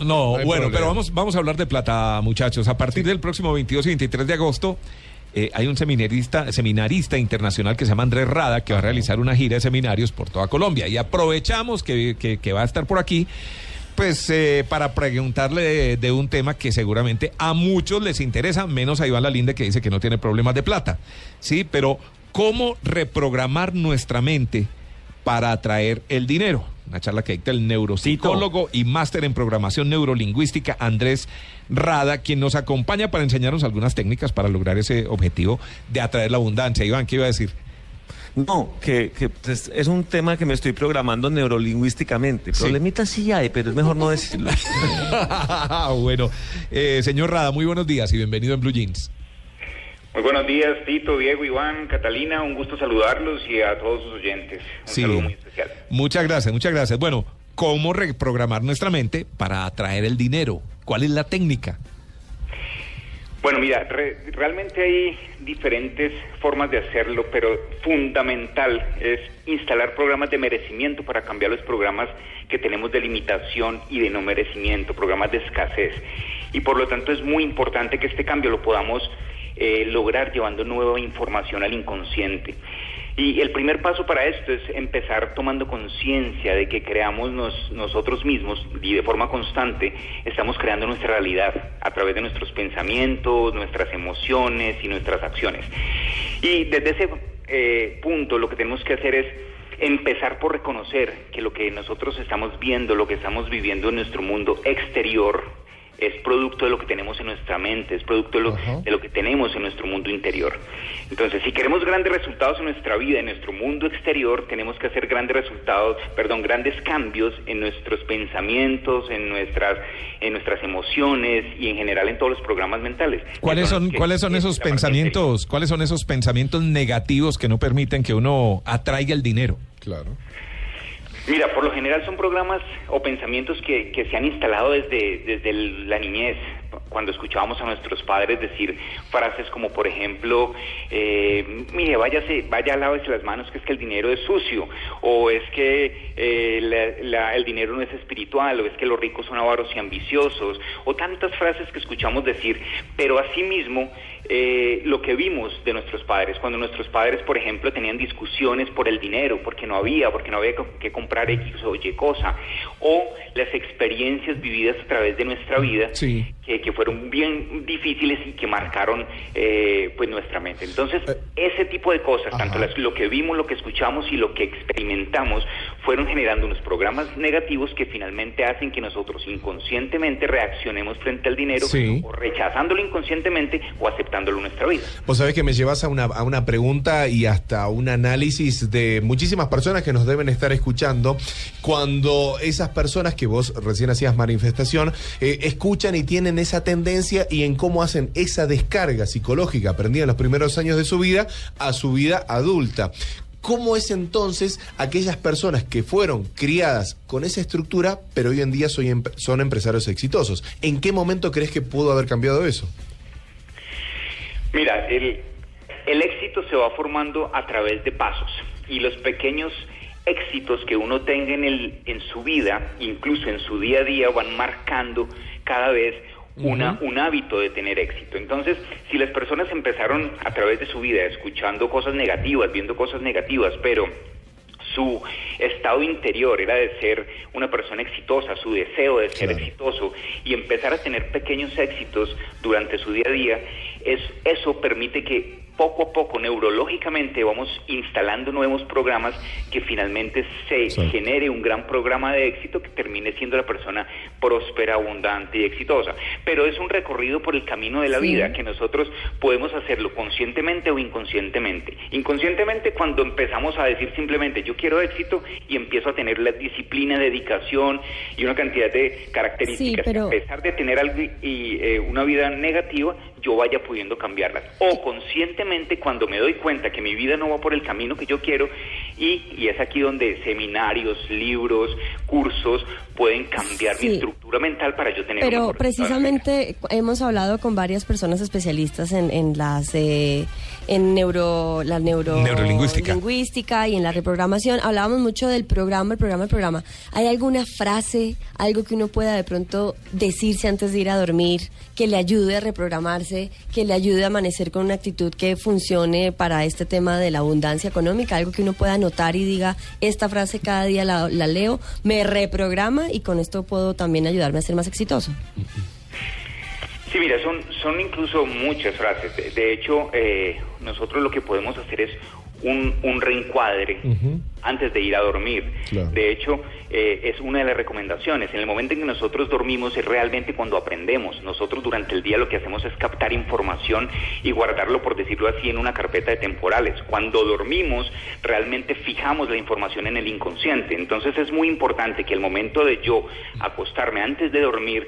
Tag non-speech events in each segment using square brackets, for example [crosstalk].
No, bueno, problema. pero vamos, vamos a hablar de plata, muchachos. A partir del próximo 22 y 23 de agosto eh, hay un seminarista, seminarista internacional que se llama Andrés Rada que va a realizar una gira de seminarios por toda Colombia. Y aprovechamos que, que- que va a estar por aquí, pues eh, para preguntarle de, de un tema que seguramente a muchos les interesa, menos a Iván Lalinde que dice que no tiene problemas de plata. Sí, pero ¿cómo reprogramar nuestra mente para atraer el dinero? Una charla que dicta el neuropsicólogo y máster en programación neurolingüística Andrés Rada, quien nos acompaña para enseñarnos algunas técnicas para lograr ese objetivo de atraer la abundancia. Iván, ¿qué iba a decir? No, que, que, pues, es un tema que me estoy programando neurolingüísticamente. Sí. Problemitas sí hay, pero es mejor no decirlo. [laughs] bueno, eh, señor Rada, muy buenos días y bienvenido en Blue Jeans. Muy buenos días, Tito, Diego, Iván, Catalina. Un gusto saludarlos y a todos sus oyentes. Un Sí. saludo muy especial. Muchas gracias, muchas gracias. Bueno, ¿cómo reprogramar nuestra mente para atraer el dinero? ¿Cuál es la técnica? Bueno, mira, re- realmente hay diferentes formas de hacerlo, pero fundamental es instalar programas de merecimiento para cambiar los programas que tenemos de limitación y de no merecimiento, programas de escasez. Y por lo tanto es muy importante que este cambio lo podamos eh, lograr llevando nueva información al inconsciente. Y el primer paso para esto es empezar tomando conciencia de que creamos nos- nosotros mismos y de forma constante estamos creando nuestra realidad a través de nuestros pensamientos, nuestras emociones y nuestras acciones. Y desde ese eh, punto lo que tenemos que hacer es empezar por reconocer que lo que nosotros estamos viendo, lo que estamos viviendo en nuestro mundo exterior, es producto de lo que tenemos en nuestra mente, es producto de lo, de lo que tenemos en nuestro mundo interior. Entonces, si queremos grandes resultados en nuestra vida, en nuestro mundo exterior, tenemos que hacer grandes resultados, perdón, grandes cambios en nuestros pensamientos, en nuestras, en nuestras emociones y en general en todos los programas mentales. ¿Cuáles son, ¿cuáles son esos pensamientos, cuáles son esos pensamientos negativos que no permiten que uno atraiga el dinero? Claro. Mira, por lo general son programas o pensamientos que, que se han instalado desde, desde la niñez, cuando escuchábamos a nuestros padres decir frases como, por ejemplo, eh, mire, váyase, vaya, lávese las manos, que es que el dinero es sucio, o es que eh, la- la- el dinero no es espiritual, o es que los ricos son avaros y ambiciosos, o tantas frases que escuchamos decir, pero asimismo, eh, lo que vimos de nuestros padres, cuando nuestros padres, por ejemplo, tenían discusiones por el dinero, porque no había, porque no había que comprar X o Y cosa, o las experiencias vividas a través de nuestra vida, Sí. que, que fueron bien difíciles y que marcaron eh, pues nuestra mente. Entonces, ese tipo de cosas, tanto las- lo que vimos, lo que escuchamos y lo que experimentamos, fueron generando unos programas negativos que finalmente hacen que nosotros inconscientemente reaccionemos frente al dinero, Sí. o rechazándolo inconscientemente o aceptándolo en nuestra vida. Vos sabés que me llevas a una, a una pregunta y hasta un análisis de muchísimas personas que nos deben estar escuchando cuando esas personas que vos recién hacías manifestación eh, escuchan y tienen esa tendencia y en cómo hacen esa descarga psicológica aprendida en los primeros años de su vida a su vida adulta. ¿Cómo es entonces aquellas personas que fueron criadas con esa estructura, pero hoy en día son empresarios exitosos? ¿En qué momento crees que pudo haber cambiado eso? Mira, el, el éxito se va formando a través de pasos y los pequeños éxitos que uno tenga en, el, en su vida, incluso en su día a día, van marcando cada vez una, un hábito de tener éxito. Entonces, si las personas empezaron a través de su vida escuchando cosas negativas, viendo cosas negativas, pero su estado interior era de ser una persona exitosa, su deseo de ser exitoso y empezar a tener pequeños éxitos durante su día a día, es, eso permite que poco a poco neurológicamente vamos instalando nuevos programas que finalmente se Sí. genere un gran programa de éxito que termine siendo la persona próspera, abundante y exitosa. Pero es un recorrido por el camino de la Sí. vida que nosotros podemos hacerlo conscientemente o inconscientemente. Inconscientemente cuando empezamos a decir simplemente yo quiero éxito y empiezo a tener la disciplina, dedicación y una cantidad de características. Sí, pero- que A pesar de tener algo y, y, eh, una vida negativa, yo vaya pudiendo cambiarlas. O conscientemente cuando me doy cuenta que mi vida no va por el camino que yo quiero y, y es aquí donde seminarios, libros, cursos pueden cambiar Sí. mi estructura mental para yo tener Pero precisamente hemos hablado con varias personas especialistas en, en las eh, en neuro la neuro Neurolingüística. lingüística y en la reprogramación. Hablábamos mucho del programa, el programa, el programa. ¿Hay alguna frase, algo que uno pueda de pronto decirse antes de ir a dormir, que le ayude a reprogramarse, que le ayude a amanecer con una actitud que funcione para este tema de la abundancia económica? Algo que uno pueda anotar y diga, esta frase cada día la, la leo, me reprograma y con esto puedo también ayudarme a ser más exitoso. Sí, mira, son, son incluso muchas frases. De, de hecho, eh, nosotros lo que podemos hacer es un, un reencuadre antes de ir a dormir. Claro. De hecho, eh, es una de las recomendaciones. En el momento en que nosotros dormimos es realmente cuando aprendemos. Nosotros durante el día lo que hacemos es captar información y guardarlo, por decirlo así, en una carpeta de temporales. Cuando dormimos, realmente fijamos la información en el inconsciente. Entonces es muy importante que el momento de yo acostarme antes de dormir,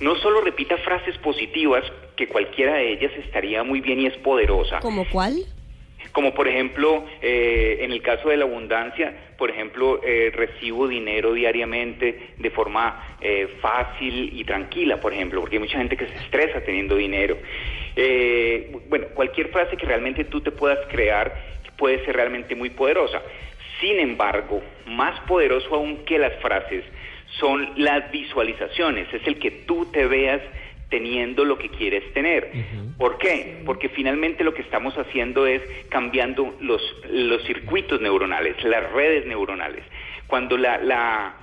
no solo repita frases positivas, que cualquiera de ellas estaría muy bien y es poderosa, ¿Como cuál? Como por ejemplo, eh, en el caso de la abundancia, por ejemplo, eh, recibo dinero diariamente de forma eh, fácil y tranquila, por ejemplo, porque hay mucha gente que se estresa teniendo dinero. Eh, bueno, cualquier frase que realmente tú te puedas crear puede ser realmente muy poderosa. Sin embargo, más poderoso aún que las frases son las visualizaciones, es el que tú te veas teniendo lo que quieres tener. ¿Por qué? Porque finalmente lo que estamos haciendo es cambiando los, los circuitos neuronales, las redes neuronales. Cuando la, la,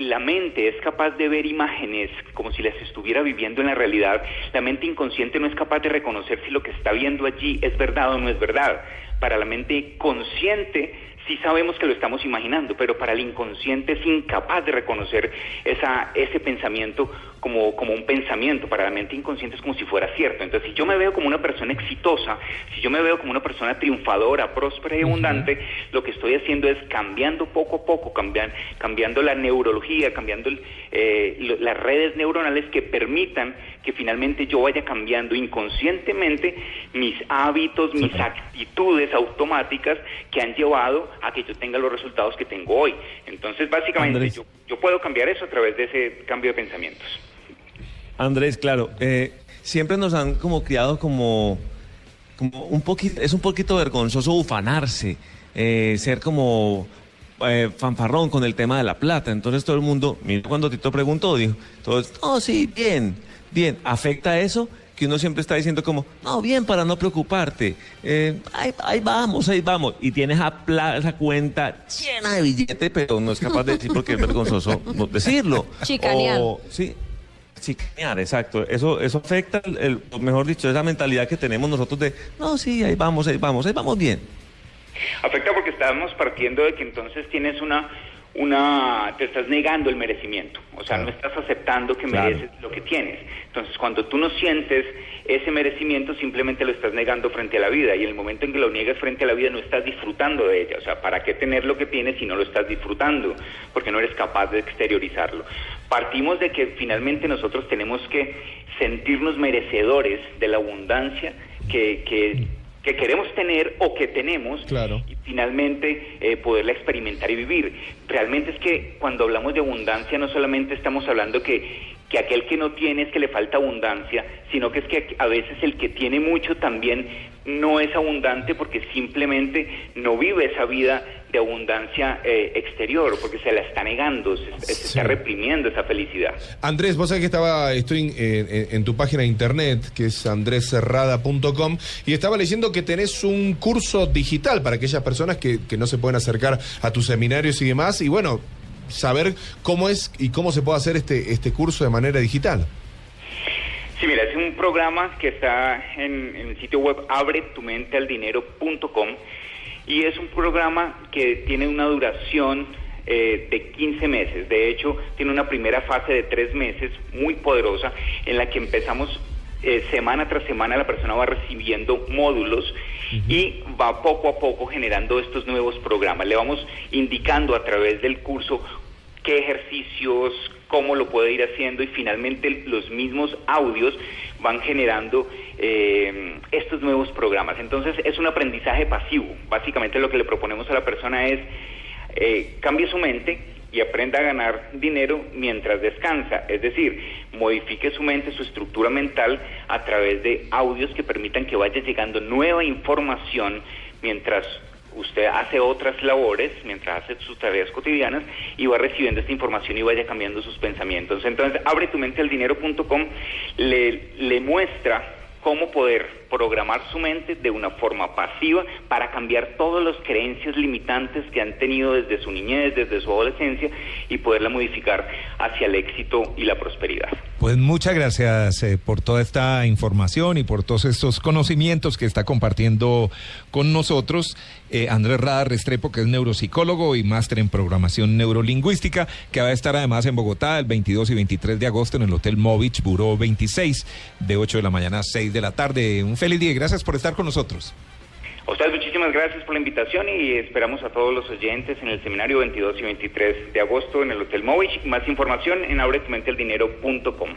la mente es capaz de ver imágenes como si las estuviera viviendo en la realidad, la mente inconsciente no es capaz de reconocer si lo que está viendo allí es verdad o no es verdad. Para la mente consciente sí sabemos que lo estamos imaginando, pero para el inconsciente es incapaz de reconocer esa, ese pensamiento como, como un pensamiento. Para la mente inconsciente es como si fuera cierto. Entonces, si yo me veo como una persona exitosa, si yo me veo como una persona triunfadora, próspera y abundante, lo que estoy haciendo es cambiando poco a poco, cambian- cambiando la neurología, cambiando el, eh, lo- las redes neuronales que permitan que finalmente yo vaya cambiando inconscientemente mis hábitos, mis actitudes automáticas que han llevado a que yo tenga los resultados que tengo hoy. Entonces, básicamente, Andrés. yo, yo puedo cambiar eso a través de ese cambio de pensamientos. Andrés, claro, eh, siempre nos han como criado como, como un poquito, es un poquito vergonzoso ufanarse, eh, ser como eh, fanfarrón con el tema de la plata. Entonces todo el mundo, mira, cuando Tito preguntó, dijo, todos, no, sí, bien, bien, ¿afecta eso? Que uno siempre está diciendo como, no, bien, para no preocuparte, eh, ahí, ahí vamos, ahí vamos, y tienes esa, pla- esa cuenta llena de billetes, pero no es capaz de decir porque es vergonzoso [laughs] decirlo. Chicanear. O- sí, Chicanear, exacto. Eso, eso afecta, el, mejor dicho, esa mentalidad que tenemos nosotros de, no, sí, ahí vamos, ahí vamos, ahí vamos bien. Afecta porque estamos partiendo de que entonces tienes una, una, te estás negando el merecimiento, o sea, no estás aceptando que Claro. mereces lo que tienes. Entonces, cuando tú no sientes ese merecimiento, simplemente lo estás negando frente a la vida y en el momento en que lo niegas frente a la vida no estás disfrutando de ella. O sea, ¿para qué tener lo que tienes si no lo estás disfrutando? Porque no eres capaz de exteriorizarlo. Partimos de que finalmente nosotros tenemos que sentirnos merecedores de la abundancia que, que, que queremos tener o que tenemos Claro. y finalmente eh, poderla experimentar y vivir. Realmente es que cuando hablamos de abundancia no solamente estamos hablando que, que aquel que no tiene es que le falta abundancia, sino que es que a veces el que tiene mucho también no es abundante porque simplemente no vive esa vida de abundancia eh, exterior, porque se la está negando, se, se Sí. está reprimiendo esa felicidad. Andrés, vos sabés que estaba, estoy en, en- en tu página de internet, que es andrescerrada.com, y estaba leyendo que tenés un curso digital para aquellas personas que, que no se pueden acercar a tus seminarios y demás, y bueno, saber cómo es y cómo se puede hacer este, este curso de manera digital. Sí, mira, es un programa que está en, el sitio web abretumentealdinero.com y es un programa que tiene una duración eh, de 15 meses. De hecho, tiene una primera fase de tres meses muy poderosa en la que empezamos eh, semana tras semana la persona va recibiendo módulos y va poco a poco generando estos nuevos programas. Le vamos indicando a través del curso qué ejercicios, cómo lo puede ir haciendo y finalmente los mismos audios van generando eh, estos nuevos programas. Entonces es un aprendizaje pasivo. Básicamente lo que le proponemos a la persona es eh, cambie su mente y aprenda a ganar dinero mientras descansa. Es decir, modifique su mente, su estructura mental a través de audios que permitan que vaya llegando nueva información mientras usted hace otras labores, mientras hace sus tareas cotidianas y va recibiendo esta información y vaya cambiando sus pensamientos. Entonces, abre tu mente al dinero.com, le, le muestra cómo poder programar su mente de una forma pasiva para cambiar todas las creencias limitantes que han tenido desde su niñez, desde su adolescencia y poderla modificar hacia el éxito y la prosperidad. Pues muchas gracias eh, por toda esta información y por todos estos conocimientos que está compartiendo con nosotros eh, Andrés Rada Restrepo, que es neuropsicólogo y máster en programación neurolingüística, que va a estar además en Bogotá el 22 y 23 de agosto en el Hotel Movich Buró 26, de 8 de la mañana a 6 de la tarde. Un feliz día y gracias por estar con nosotros. A ustedes muchísimas gracias por la invitación y esperamos a todos los oyentes en el seminario 22 y 23 de agosto en el Hotel Movich. Más información en abretumentealdinero.com.